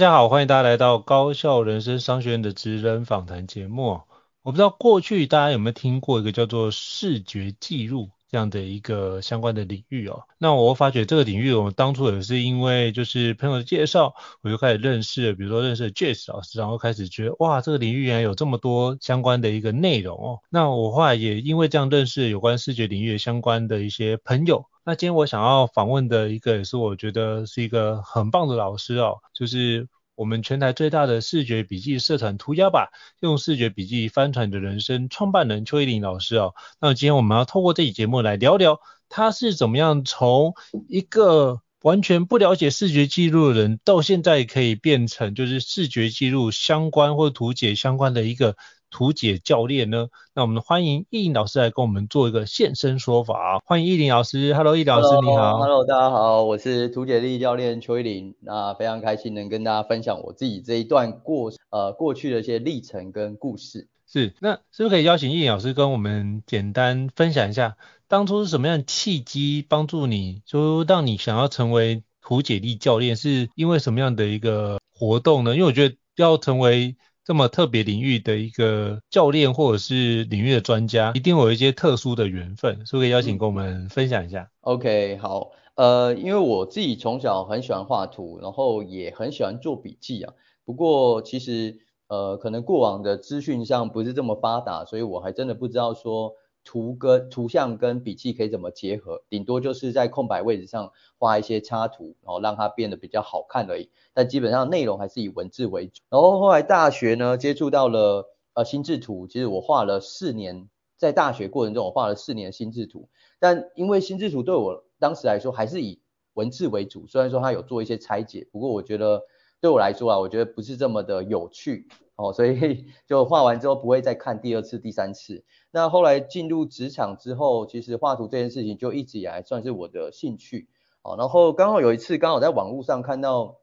大家好，欢迎大家来到高校人生商学院的职人访谈节目。我不知道过去大家有没有听过一个叫做视觉记录这样的一个相关的领域哦。那我发觉这个领域，我们当初也是因为就是朋友的介绍，我就开始认识了，比如说认识了 Jess 老师，然后开始觉得哇，这个领域原来有这么多相关的一个内容哦。那我后来也因为这样认识有关视觉领域相关的一些朋友。那今天我想要访问的一个也是我觉得是一个很棒的老师哦，就是我们全台最大的视觉笔记社团涂鸦吧，用视觉笔记翻转你的人生创办人邱奕霖老师哦。那今天我们要透过这期节目来聊聊，他是怎么样从一个完全不了解视觉记录的人，到现在可以变成就是视觉记录相关或图解相关的一个。图解教练呢？那我们欢迎易林老师来跟我们做一个现身说法。欢迎易林老师，Hello，奕霖老师你好，Hello，大家好，我是图解力教练邱依林。那非常开心能跟大家分享我自己这一段过呃过去的一些历程跟故事。是，那是不是可以邀请易林老师跟我们简单分享一下，当初是什么样的契机帮助你，就让你想要成为图解力教练？是因为什么样的一个活动呢？因为我觉得要成为这么特别领域的一个教练或者是领域的专家，一定有一些特殊的缘分，所以可以邀请跟我们分享一下。OK，好，呃，因为我自己从小很喜欢画图，然后也很喜欢做笔记啊。不过其实呃，可能过往的资讯上不是这么发达，所以我还真的不知道说。图跟图像跟笔记可以怎么结合？顶多就是在空白位置上画一些插图，然后让它变得比较好看而已。但基本上内容还是以文字为主。然后后来大学呢，接触到了呃心智图，其实我画了四年，在大学过程中我画了四年心智图。但因为心智图对我当时来说还是以文字为主，虽然说它有做一些拆解，不过我觉得对我来说啊，我觉得不是这么的有趣。哦，所以 就画完之后不会再看第二次、第三次。那后来进入职场之后，其实画图这件事情就一直以来算是我的兴趣。哦，然后刚好有一次刚好在网络上看到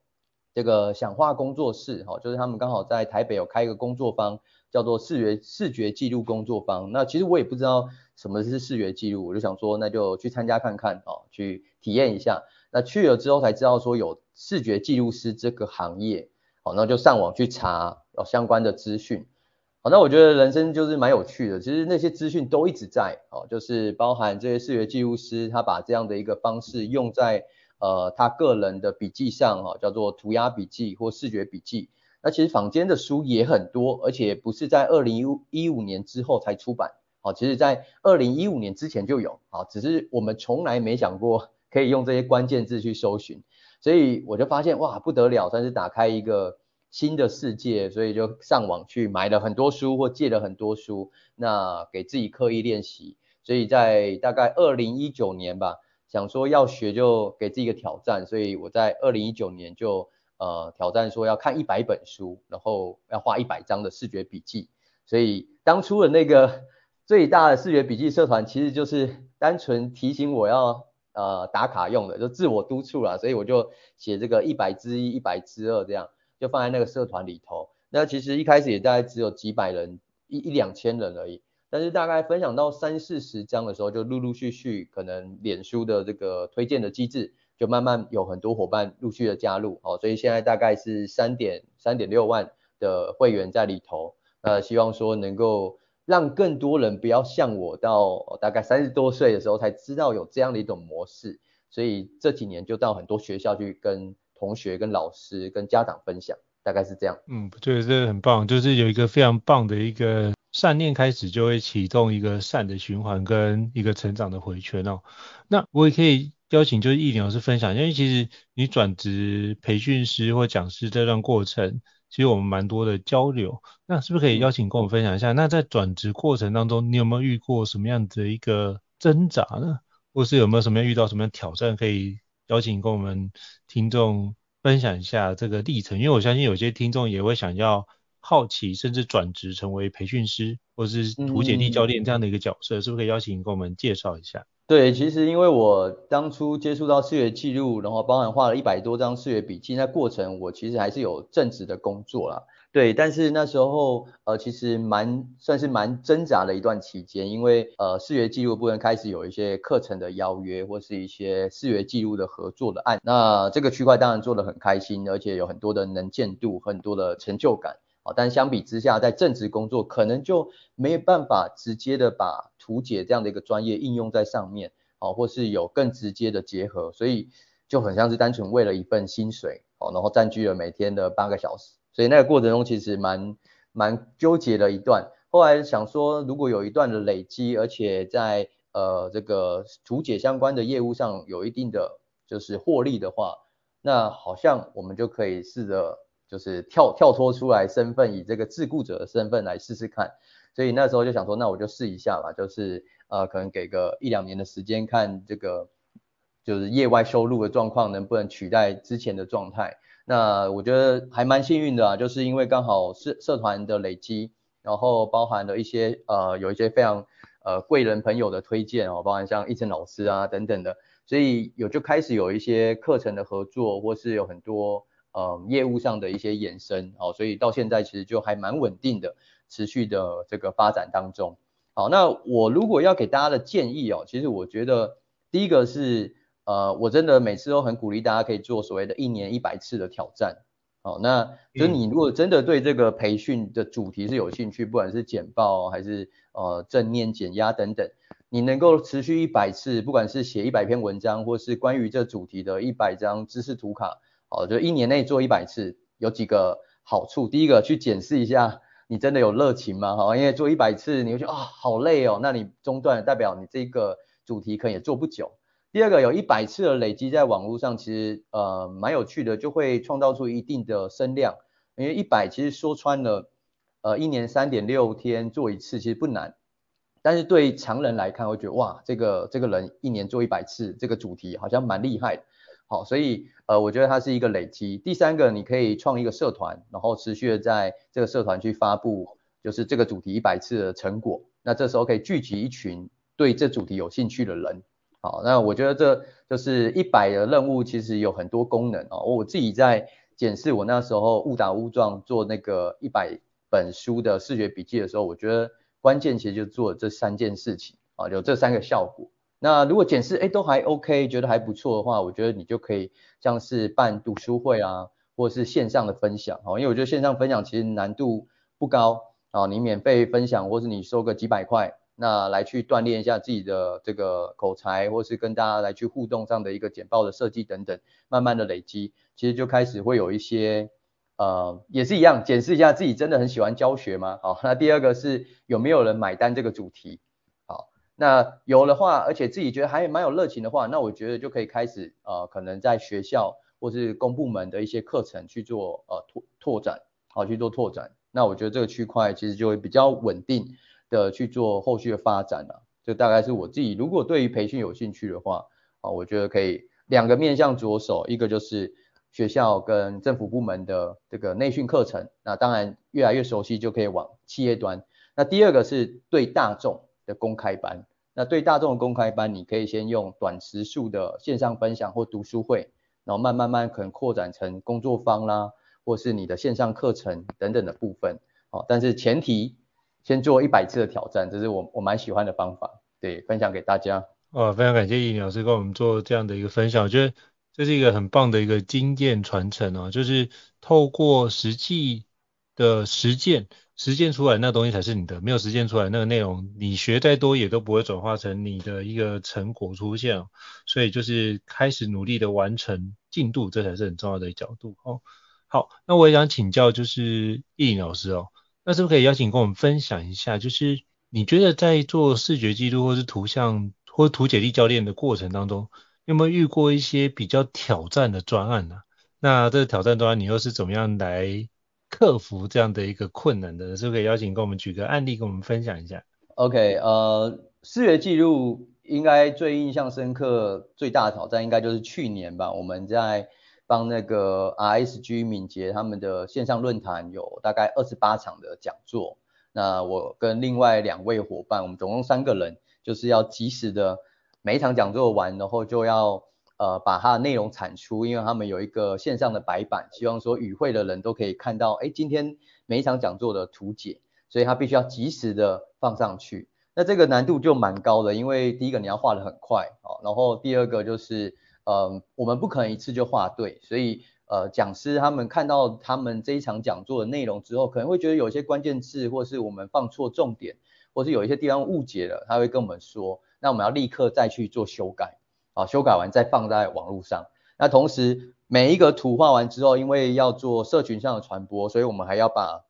这个想画工作室，哈，就是他们刚好在台北有开一个工作坊，叫做视觉视觉记录工作坊。那其实我也不知道什么是视觉记录，我就想说那就去参加看看，哦，去体验一下。那去了之后才知道说有视觉记录师这个行业，好，那就上网去查。有相关的资讯，好，那我觉得人生就是蛮有趣的。其实那些资讯都一直在，哦，就是包含这些视觉记录师，他把这样的一个方式用在呃他个人的笔记上，哈，叫做涂鸦笔记或视觉笔记。那其实坊间的书也很多，而且不是在二零一五年之后才出版，好，其实在二零一五年之前就有，好，只是我们从来没想过可以用这些关键字去搜寻，所以我就发现哇不得了，算是打开一个。新的世界，所以就上网去买了很多书或借了很多书，那给自己刻意练习。所以在大概二零一九年吧，想说要学就给自己一个挑战，所以我在二零一九年就呃挑战说要看一百本书，然后要画一百张的视觉笔记。所以当初的那个 最大的视觉笔记社团，其实就是单纯提醒我要呃打卡用的，就自我督促啦。所以我就写这个一百之一、一百之二这样。就放在那个社团里头，那其实一开始也大概只有几百人，一一两千人而已。但是大概分享到三四十章的时候，就陆陆续续可能脸书的这个推荐的机制，就慢慢有很多伙伴陆续的加入，哦，所以现在大概是三点三点六万的会员在里头，呃，希望说能够让更多人不要像我到大概三十多岁的时候才知道有这样的一种模式，所以这几年就到很多学校去跟同学、跟老师、跟家长分享，大概是这样。嗯，对，这个很棒，就是有一个非常棒的一个。善念开始就会启动一个善的循环跟一个成长的回圈哦。那我也可以邀请就是亿玲老师分享，因为其实你转职培训师或讲师这段过程，其实我们蛮多的交流。那是不是可以邀请跟我们分享一下？那在转职过程当中，你有没有遇过什么样的一个挣扎呢？或是有没有什么样遇到什么样的挑战，可以邀请跟我们听众分享一下这个历程？因为我相信有些听众也会想要。好奇，甚至转职成为培训师，或是图解力教练这样的一个角色，嗯、是不是可以邀请你跟我们介绍一下？对，其实因为我当初接触到视觉记录，然后包含画了一百多张视觉笔记，那过程我其实还是有正职的工作啦。对，但是那时候呃，其实蛮算是蛮挣扎的一段期间，因为呃，视觉记录部分开始有一些课程的邀约，或是一些视觉记录的合作的案，那这个区块当然做得很开心，而且有很多的能见度，很多的成就感。但相比之下，在正职工作可能就没有办法直接的把图解这样的一个专业应用在上面，哦，或是有更直接的结合，所以就很像是单纯为了一份薪水，哦，然后占据了每天的八个小时，所以那个过程中其实蛮蛮纠结的一段。后来想说，如果有一段的累积，而且在呃这个图解相关的业务上有一定的就是获利的话，那好像我们就可以试着。就是跳跳脱出来身份，以这个自雇者的身份来试试看，所以那时候就想说，那我就试一下吧，就是呃，可能给个一两年的时间，看这个就是业外收入的状况能不能取代之前的状态。那我觉得还蛮幸运的啊，就是因为刚好社社团的累积，然后包含了一些呃有一些非常呃贵人朋友的推荐哦，包含像一晨老师啊等等的，所以有就开始有一些课程的合作，或是有很多。呃，业务上的一些衍生，哦，所以到现在其实就还蛮稳定的，持续的这个发展当中。好，那我如果要给大家的建议哦，其实我觉得第一个是，呃，我真的每次都很鼓励大家可以做所谓的一年一百次的挑战。好，那就你如果真的对这个培训的主题是有兴趣，不管是简报还是呃正念减压等等，你能够持续一百次，不管是写一百篇文章，或是关于这主题的一百张知识图卡。好，就一年内做一百次，有几个好处。第一个，去检视一下你真的有热情吗？哈，因为做一百次，你会觉得啊、好累哦，那你中断代表你这个主题可能也做不久。第二个，有一百次的累积在网络上，其实呃蛮有趣的，就会创造出一定的声量。因为一百其实说穿了，呃一年三点六天做一次其实不难，但是对常人来看会觉得哇这个这个人一年做一百次这个主题好像蛮厉害。好，所以呃，我觉得它是一个累积。第三个，你可以创一个社团，然后持续的在这个社团去发布，就是这个主题一百次的成果。那这时候可以聚集一群对这主题有兴趣的人。好，那我觉得这就是一百的任务，其实有很多功能啊。我自己在检视我那时候误打误撞做那个一百本书的视觉笔记的时候，我觉得关键其实就做这三件事情啊，有这三个效果。那如果检视哎都还 OK，觉得还不错的话，我觉得你就可以像是办读书会啊，或者是线上的分享哦，因为我觉得线上分享其实难度不高啊，你免费分享，或是你收个几百块，那来去锻炼一下自己的这个口才，或是跟大家来去互动上的一个简报的设计等等，慢慢的累积，其实就开始会有一些呃也是一样，检视一下自己真的很喜欢教学吗？好，那第二个是有没有人买单这个主题。那有的话，而且自己觉得还蛮有热情的话，那我觉得就可以开始呃，可能在学校或是公部门的一些课程去做呃拓拓展，好去做拓展。那我觉得这个区块其实就会比较稳定的去做后续的发展了。这大概是我自己如果对于培训有兴趣的话，啊，我觉得可以两个面向着手，一个就是学校跟政府部门的这个内训课程，那当然越来越熟悉就可以往企业端。那第二个是对大众。的公开班，那对大众的公开班，你可以先用短时数的线上分享或读书会，然后慢慢慢可能扩展成工作坊啦，或是你的线上课程等等的部分。好，但是前提先做一百次的挑战，这是我我蛮喜欢的方法，对，分享给大家。哦，非常感谢易老师跟我们做这样的一个分享，我觉得这是一个很棒的一个经验传承哦，就是透过实际的实践，实践出来那东西才是你的，没有实践出来那个内容，你学再多也都不会转化成你的一个成果出现哦，所以就是开始努力的完成进度，这才是很重要的角度哦。好，那我也想请教就是易老师哦。那是不是可以邀请跟我们分享一下，就是你觉得在做视觉记录或是图像或图解力教练的过程当中，有没有遇过一些比较挑战的专案呢、那这个挑战专案你又是怎么样来克服这样的一个困难的？是不是可以邀请跟我们举个案例跟我们分享一下？OK，呃，视觉记录应该最印象深刻、最大的挑战应该就是去年吧，我们在。帮那个 RSG 敏捷他们的线上论坛有大概二十八场的讲座，那我跟另外两位伙伴，我们总共三个人，就是要及时的每一场讲座完，然后就要呃把它的内容产出，因为他们有一个线上的白板，希望说与会的人都可以看到，哎，今天每一场讲座的图解，所以他必须要及时的放上去。那这个难度就蛮高的，因为第一个你要画得很快啊，然后第二个就是。呃，我们不可能一次就画对，所以呃，讲师他们看到他们这一场讲座的内容之后，可能会觉得有一些关键字，或是我们放错重点，或是有一些地方误解了，他会跟我们说，那我们要立刻再去做修改，啊，修改完再放在网络上。那同时每一个图画完之后，因为要做社群上的传播，所以我们还要把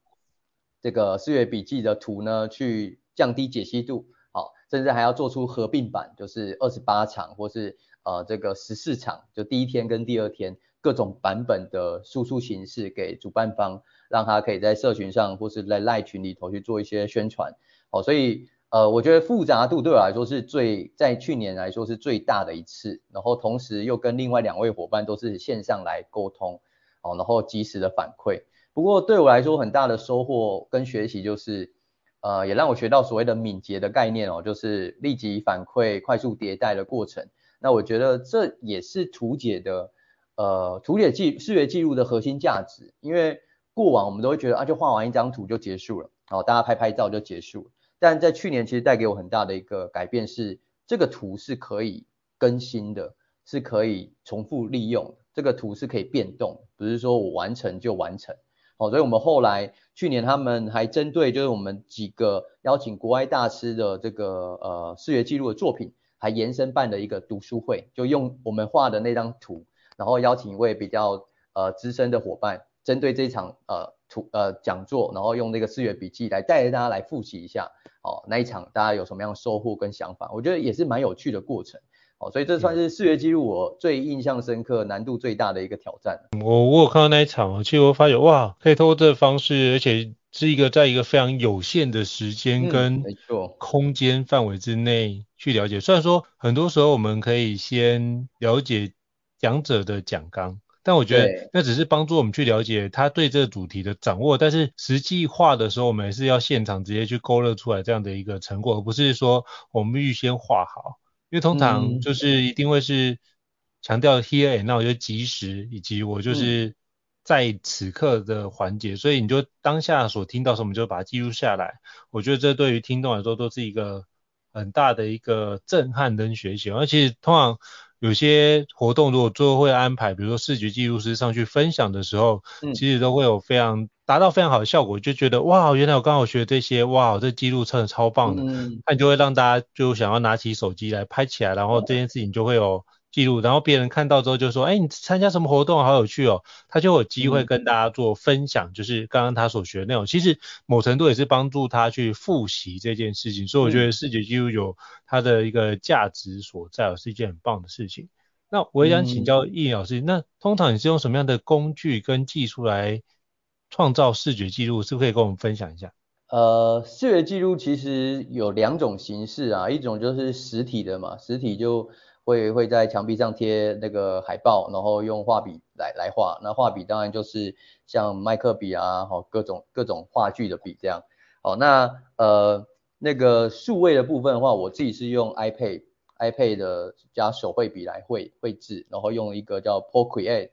这个视觉笔记的图呢，去降低解析度，好，甚至还要做出合并版，就是二十八场或是。呃，这个十四场，就第一天跟第二天各种版本的输出形式给主办方，让他可以在社群上或是在赖群里头去做一些宣传。哦，所以呃，我觉得复杂度对我来说是最，在去年来说是最大的一次。然后同时又跟另外两位伙伴都是线上来沟通，哦，然后及时的反馈。不过对我来说很大的收获跟学习就是，呃，也让我学到所谓的敏捷的概念哦，就是立即反馈、快速迭代的过程。那我觉得这也是图解的，呃，图解记视觉记录的核心价值。因为过往我们都会觉得啊，就画完一张图就结束了，好，大家拍拍照就结束了。但在去年其实带给我很大的一个改变是，这个图是可以更新的，是可以重复利用，这个图是可以变动，不是说我完成就完成。好，所以我们后来去年他们还针对就是我们几个邀请国外大师的这个呃视觉记录的作品。还延伸办了一个读书会，就用我们画的那张图，然后邀请一位比较呃资深的伙伴，针对这场呃图呃讲座，然后用那个视觉笔记来带着大家来复习一下，哦，那一场大家有什么样的收获跟想法？我觉得也是蛮有趣的过程，哦，所以这算是视觉记录我最印象深刻、难度最大的一个挑战。我我有看到那一场，其实我发觉哇，可以透过这个方式，而且。是一个在一个非常有限的时间跟空间范围之内去了解。虽然说很多时候我们可以先了解讲者的讲纲，但我觉得那只是帮助我们去了解他对这个主题的掌握。但是实际画的时候，我们还是要现场直接去勾勒出来这样的一个成果，而不是说我们预先画好。因为通常就是一定会是强调 here and now 就及时，以及我就是。在此刻的环节，所以你就当下所听到什么，就把它记录下来。我觉得这对于听众来说都是一个很大的一个震撼跟学习。而且通常有些活动如果最后会安排，比如说视觉记录师上去分享的时候，嗯、其实都会有非常达到非常好的效果，就觉得哇，原来我刚好学这些，哇，这记录真的超棒的，嗯、那你就会让大家就想要拿起手机来拍起来，然后这件事情就会有。记录，然后别人看到之后就说：“哎，你参加什么活动？好有趣哦！”他就有机会跟大家做分享，嗯、就是刚刚他所学的内容。其实某程度也是帮助他去复习这件事情，所以我觉得视觉记录有它的一个价值所在，是一件很棒的事情。那我也想请教易老师，嗯、那通常你是用什么样的工具跟技术来创造视觉记录？是不是可以跟我们分享一下？呃，视觉记录其实有两种形式啊，一种就是实体的嘛，实体就。会会在墙壁上贴那个海报，然后用画笔来来画。那画笔当然就是像麦克笔啊，好各种各种画具的笔这样。好，那呃那个数位的部分的话，我自己是用 iPad iPad 的加手绘笔来绘绘制，然后用一个叫 Procreate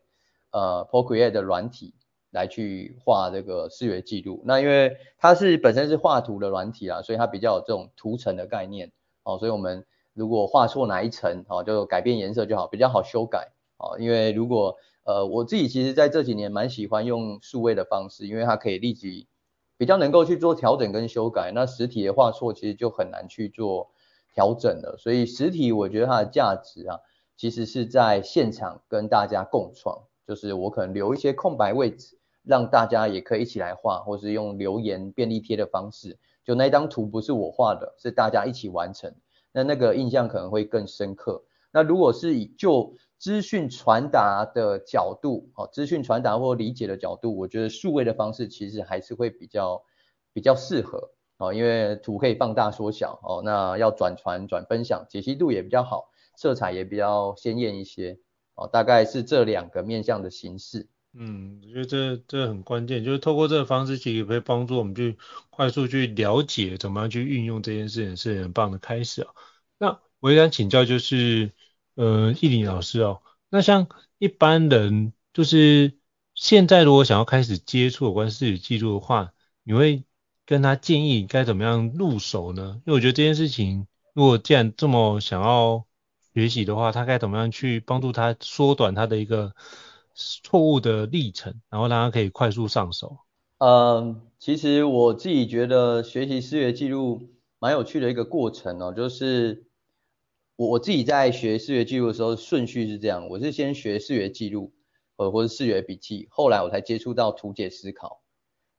呃 Procreate 的软体。来去画这个视觉记录。那因为它是本身是画图的软体啊，所以它比较有这种图层的概念哦，所以我们如果画错哪一层哦，就改变颜色就好，比较好修改哦。因为如果呃我自己其实在这几年蛮喜欢用数位的方式，因为它可以立即比较能够去做调整跟修改。那实体的画错其实就很难去做调整了，所以实体我觉得它的价值啊，其实是在现场跟大家共创，就是我可能留一些空白位置。让大家也可以一起来画，或是用留言便利贴的方式，就那张图不是我画的，是大家一起完成，那那个印象可能会更深刻。那如果是以就资讯传达的角度，哦，资讯传达或理解的角度，我觉得数位的方式其实还是会比较比较适合，哦，因为图可以放大缩小，哦，那要转传转分享，解析度也比较好，色彩也比较鲜艳一些，哦，大概是这两个面向的形式。嗯，我觉得这这很关键，就是透过这个方式，其实可以帮助我们去快速去了解怎么样去运用这件事情，是很棒的开始啊。那我也想请教，就是呃，奕霖老师哦，那像一般人，就是现在如果想要开始接触有关视觉记录的话，你会跟他建议该怎么样入手呢？因为我觉得这件事情，如果既然这么想要学习的话，他该怎么样去帮助他缩短他的一个错误的历程，然后让他可以快速上手。嗯，其实我自己觉得学习视觉记录蛮有趣的一个过程哦，就是我自己在学视觉记录的时候顺序是这样，我是先学视觉记录，呃或者视觉笔记，后来我才接触到图解思考。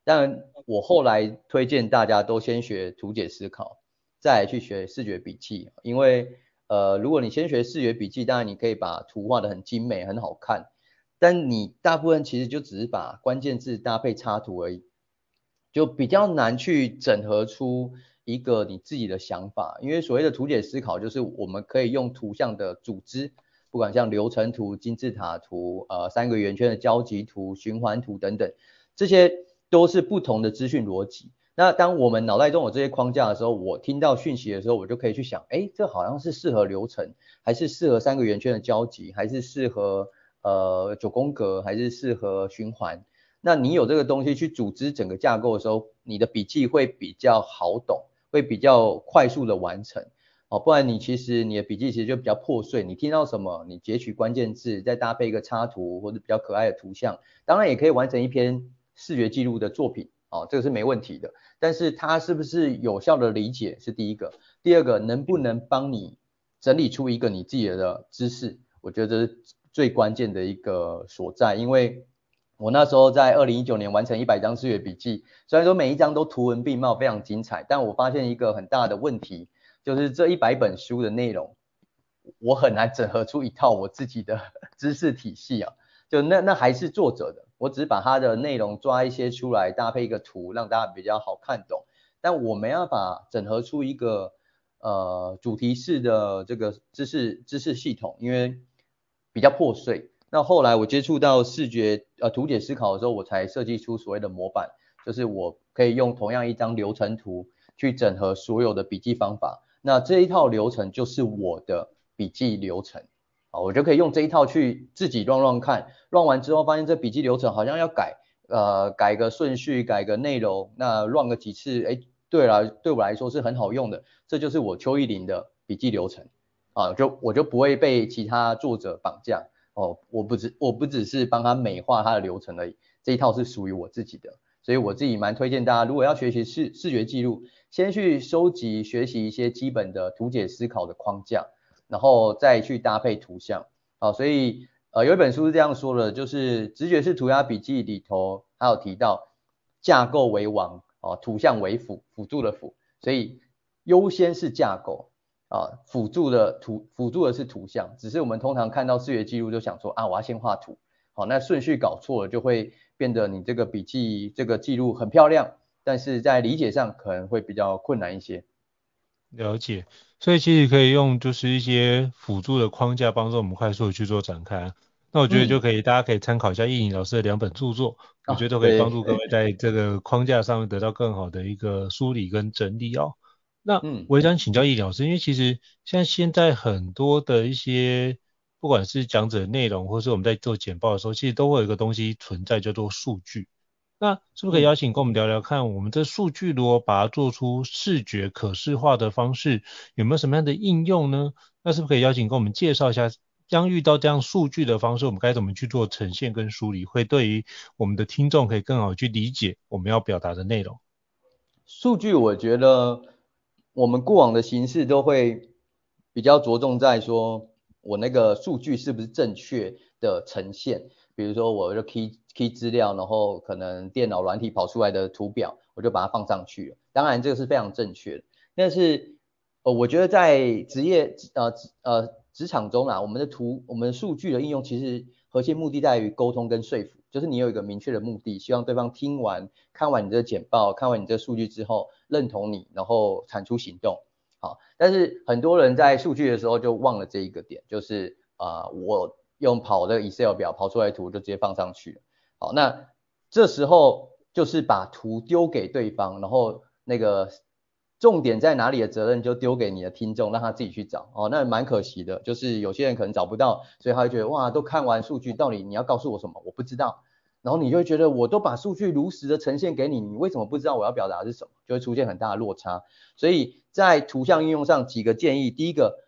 但我后来推荐大家都先学图解思考，再去学视觉笔记，因为呃如果你先学视觉笔记，当然你可以把图画得很精美，很好看。但你大部分其实就只是把关键字搭配插图而已，就比较难去整合出一个你自己的想法。因为所谓的图解思考，就是我们可以用图像的组织，不管像流程图、金字塔图、呃三个圆圈的交集图、循环图等等，这些都是不同的资讯逻辑。那当我们脑袋中有这些框架的时候，我听到讯息的时候，我就可以去想，哎，这好像是适合流程，还是适合三个圆圈的交集，还是适合。呃，九宫格还是适合循环。那你有这个东西去组织整个架构的时候，你的笔记会比较好懂，会比较快速的完成。哦，不然你其实你的笔记其实就比较破碎。你听到什么，你截取关键字，再搭配一个插图或者比较可爱的图像，当然也可以完成一篇视觉记录的作品。哦，这个是没问题的。但是它是不是有效的理解是第一个，第二个能不能帮你整理出一个你自己的知识？我觉得。最关键的一个所在，因为我那时候在二零一九年完成一百张视觉笔记，虽然说每一张都图文并茂，非常精彩，但我发现一个很大的问题，就是这一百本书的内容，我很难整合出一套我自己的 知识体系啊。就那那还是作者的，我只是把它的内容抓一些出来，搭配一个图，让大家比较好看懂，但我没办法整合出一个呃主题式的这个知识知识系统，因为。比较破碎。那后来我接触到视觉呃图解思考的时候，我才设计出所谓的模板，就是我可以用同样一张流程图去整合所有的笔记方法。那这一套流程就是我的笔记流程，啊，我就可以用这一套去自己乱乱看，乱完之后发现这笔记流程好像要改，呃，改个顺序，改个内容，那乱个几次，哎，对了，对我来说是很好用的，这就是我邱奕霖的笔记流程。啊，就我就不会被其他作者绑架哦，我不只我不只是帮他美化他的流程而已，这一套是属于我自己的，所以我自己蛮推荐大家，如果要学习视视觉记录，先去收集学习一些基本的图解思考的框架，然后再去搭配图像。好，所以呃有一本书是这样说的，就是直觉式涂鸦笔记里头还有提到架构为王哦，图像为辅，辅助的辅，所以优先是架构。啊，辅助的图，辅助的是图像，只是我们通常看到视觉记录就想说啊，我要先画图，好，那顺序搞错了，就会变得你这个笔记这个记录很漂亮，但是在理解上可能会比较困难一些。了解，所以其实可以用就是一些辅助的框架帮助我们快速的去做展开。那我觉得就可以，嗯、大家可以参考一下易颖老师的两本著作，啊、我觉得都可以帮助各位在这个框架上面得到更好的一个梳理跟整理哦。那我也想请教易老师，因为其实像现在很多的一些，不管是讲者内容，或是我们在做简报的时候，其实都会有一个东西存在，叫做数据。那是不是可以邀请跟我们聊聊看，我们这数据如果把它做出视觉可视化的方式，有没有什么样的应用呢？那是不是可以邀请跟我们介绍一下，将遇到这样数据的方式，我们该怎么去做呈现跟梳理，会对于我们的听众可以更好去理解我们要表达的内容？数据，我觉得我们过往的形式都会比较着重在说，我那个数据是不是正确的呈现。比如说，我就 key key 资料，然后可能电脑软体跑出来的图表，我就把它放上去了。当然，这个是非常正确的。但是，呃，我觉得在职业呃职呃职场中啊，我们的图我们数据的应用，其实核心目的在于沟通跟说服，就是你有一个明确的目的，希望对方听完看完你这个简报，看完你这个数据之后认同你，然后产出行动。好，但是很多人在数据的时候就忘了这一个点，就是啊、我。用跑的 Excel 表跑出来图就直接放上去，好，那这时候就是把图丢给对方，然后那个重点在哪里的责任就丢给你的听众，让他自己去找，哦，那蛮可惜的，就是有些人可能找不到，所以他会觉得哇，都看完数据，到底你要告诉我什么？我不知道，然后你就会觉得我都把数据如实的呈现给你，你为什么不知道我要表达的是什么？就会出现很大的落差。所以在图像应用上几个建议，第一个，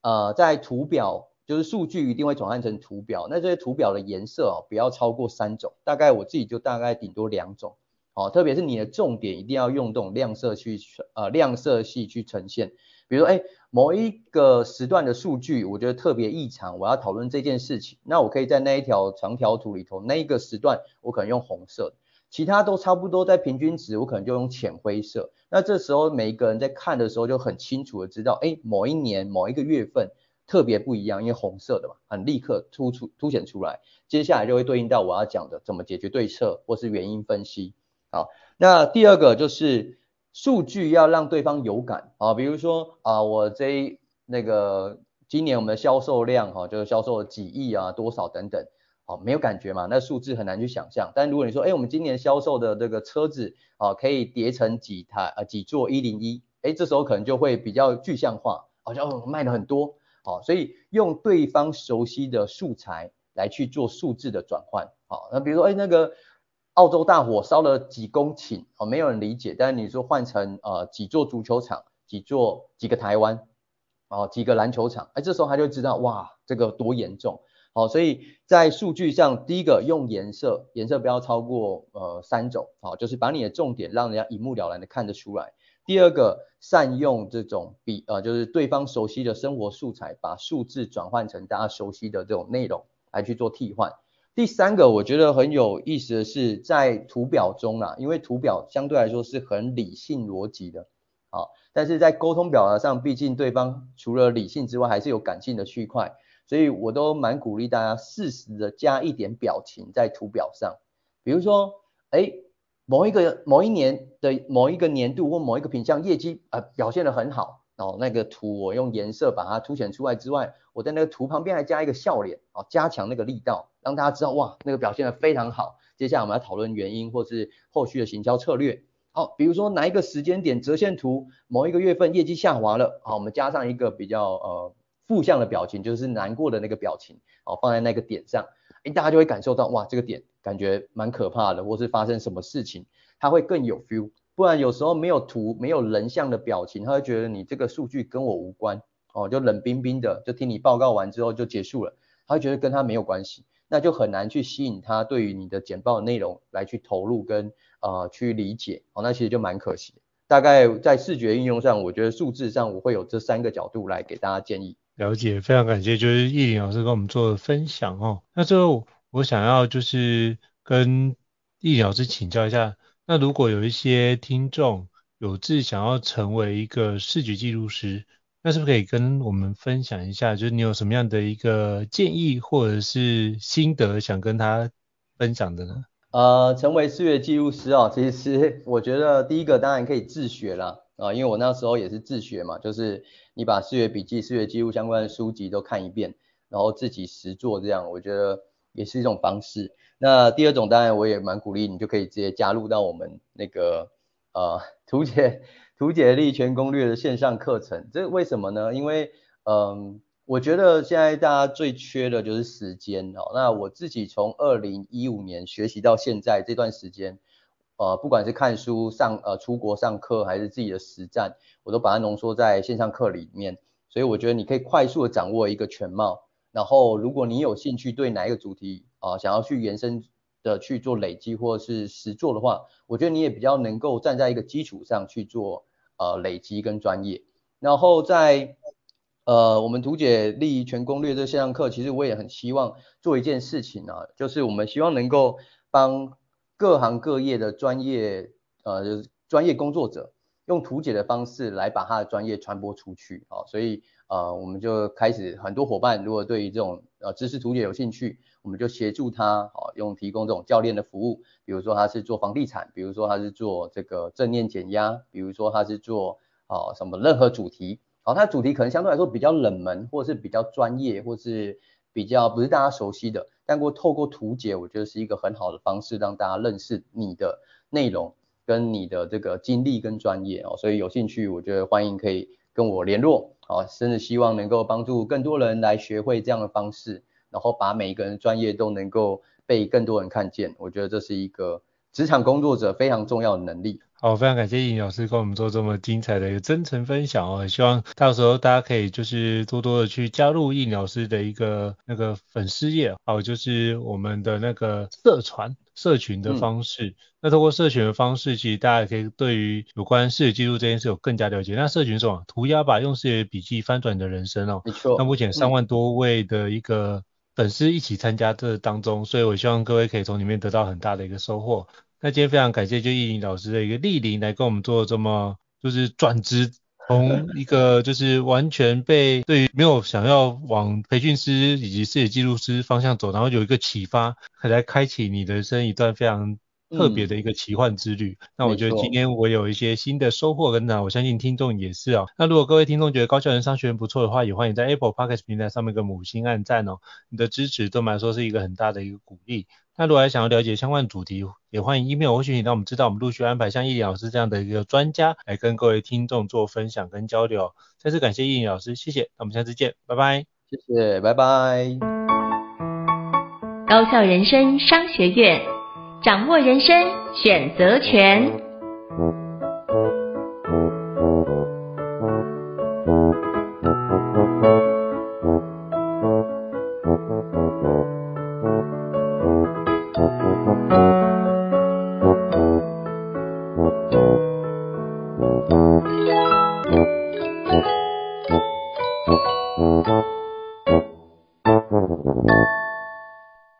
呃，在图表。就是数据一定会转换成图表，那这些图表的颜色哦，不要超过三种，大概我自己就大概顶多两种，哦，特别是你的重点一定要用这种亮色去呃亮色系去呈现，比如说哎某一个时段的数据我觉得特别异常，我要讨论这件事情，那我可以在那一条长条图里头那一个时段我可能用红色，其他都差不多在平均值，我可能就用浅灰色，那这时候每一个人在看的时候就很清楚的知道，哎某一年某一个月份。特别不一样，因为红色的嘛，很立刻突出凸显出来。接下来就会对应到我要讲的怎么解决对策或是原因分析。好，那第二个就是数据要让对方有感啊，比如说啊，我这那个今年我们的销售量哈，就是销售几亿啊，多少等等，好，没有感觉嘛，那数字很难去想象。但如果你说，哎，我们今年销售的这个车子啊，可以叠成几台啊，几座一零一，哎，这时候可能就会比较具象化，好像卖了很多。好，所以用对方熟悉的素材来去做数字的转换。好，那比如说，哎，那个澳洲大火烧了几公顷，哦，没有人理解。但是你说换成呃几座足球场，几座几个台湾，哦，几个篮球场，哎，这时候他就知道，哇，这个多严重。好，所以在数据上，第一个用颜色，颜色不要超过呃三种，好，就是把你的重点让人家一目了然的看得出来。第二个，善用这种比呃，就是对方熟悉的生活素材，把数字转换成大家熟悉的这种内容来去做替换。第三个，我觉得很有意思的是，在图表中啊，因为图表相对来说是很理性逻辑的，好，但是在沟通表达上，毕竟对方除了理性之外，还是有感性的区块，所以我都蛮鼓励大家适时的加一点表情在图表上，比如说，哎。某一个某一年的某一个年度或某一个品项业绩呃表现得很好，哦，那个图我用颜色把它凸显出来之外，我在那个图旁边还加一个笑脸，哦，加强那个力道，让大家知道哇，那个表现得非常好。接下来我们要讨论原因或是后续的行销策略。好，比如说哪一个时间点折线图某一个月份业绩下滑了，好，我们加上一个比较呃负向的表情，就是难过的那个表情，好，放在那个点上，诶，大家就会感受到哇，这个点。感觉蛮可怕的，或是发生什么事情，他会更有 feel。不然有时候没有图、没有人像的表情，他会觉得你这个数据跟我无关，哦，就冷冰冰的，就听你报告完之后就结束了，他会觉得跟他没有关系，那就很难去吸引他对于你的简报内容来去投入跟呃去理解，哦，那其实就蛮可惜。大概在视觉应用上，我觉得数字上我会有这三个角度来给大家建议。了解，非常感谢，就是易林老师跟我们做的分享哦。那最后。我想要就是跟易林老师请教一下，那如果有一些听众有志想要成为一个视觉记录师，那是不是可以跟我们分享一下，就是你有什么样的一个建议或者是心得想跟他分享的呢？呃，成为视觉记录师哦，其实我觉得第一个当然可以自学啦，啊、因为我那时候也是自学嘛，就是你把视觉笔记、视觉记录相关的书籍都看一遍，然后自己实做这样，我觉得。也是一种方式。那第二种当然我也蛮鼓励你，就可以直接加入到我们那个呃图解图解力全攻略的线上课程。这为什么呢？因为嗯、我觉得现在大家最缺的就是时间哦。那我自己从二零一五年学习到现在这段时间，呃，不管是看书上呃出国上课，还是自己的实战，我都把它浓缩在线上课里面。所以我觉得你可以快速的掌握一个全貌。然后如果你有兴趣对哪一个主题啊、想要去延伸的去做累积或是实做的话，我觉得你也比较能够站在一个基础上去做呃累积跟专业。然后在呃我们图解利益全攻略这线上课，其实我也很希望做一件事情啊，就是我们希望能够帮各行各业的专业呃就是专业工作者，用图解的方式来把他的专业传播出去。啊，所以呃我们就开始很多伙伴如果对于这种呃知识图解有兴趣，我们就协助他啊用提供这种教练的服务，比如说他是做房地产，比如说他是做这个正念减压，比如说他是做啊什么任何主题，好，他的主题可能相对来说比较冷门，或是比较专业，或是比较不是大家熟悉的，但过透过图解，我觉得是一个很好的方式，让大家认识你的内容。跟你的这个经历跟专业哦，所以有兴趣，我觉得欢迎可以跟我联络哦，甚至希望能够帮助更多人来学会这样的方式，然后把每一个人专业都能够被更多人看见，我觉得这是一个职场工作者非常重要的能力。好，非常感谢易老师跟我们做这么精彩的一个真诚分享哦，希望到时候大家可以就是多多的去加入易老师的一个那个粉丝页，还有就是我们的那个社团社群的方式。嗯、那通过社群的方式，其实大家也可以对于有关视觉记录这件事有更加了解。那社群是什么？涂鸦吧，用视觉笔记翻转你的人生哦。没错。那目前三万多位的一个粉丝一起参加这当中，所以我希望各位可以从里面得到很大的一个收获。那今天非常感谢就易林老师的一个莅临来跟我们做这么就是转职，从一个就是完全被对于没有想要往培训师以及视觉记录师方向走，然后有一个启发，来开启你人生一段非常特别的一个奇幻之旅。嗯、那我觉得今天我有一些新的收获跟呢我相信听众也是哦。那如果各位听众觉得高效人商学院不错的话，也欢迎在 Apple Podcast 平台上面跟五星按赞哦。你的支持对我们来说是一个很大的一个鼓励。那如果还想要了解相关主题，也欢迎 email 或许你让我们知道，我们陆续安排像易林老师这样的一个专家来跟各位听众做分享跟交流。再次感谢易林老师，谢谢，那我们下次见，拜拜。谢谢，拜拜。高效人生商学院，掌握人生选择权。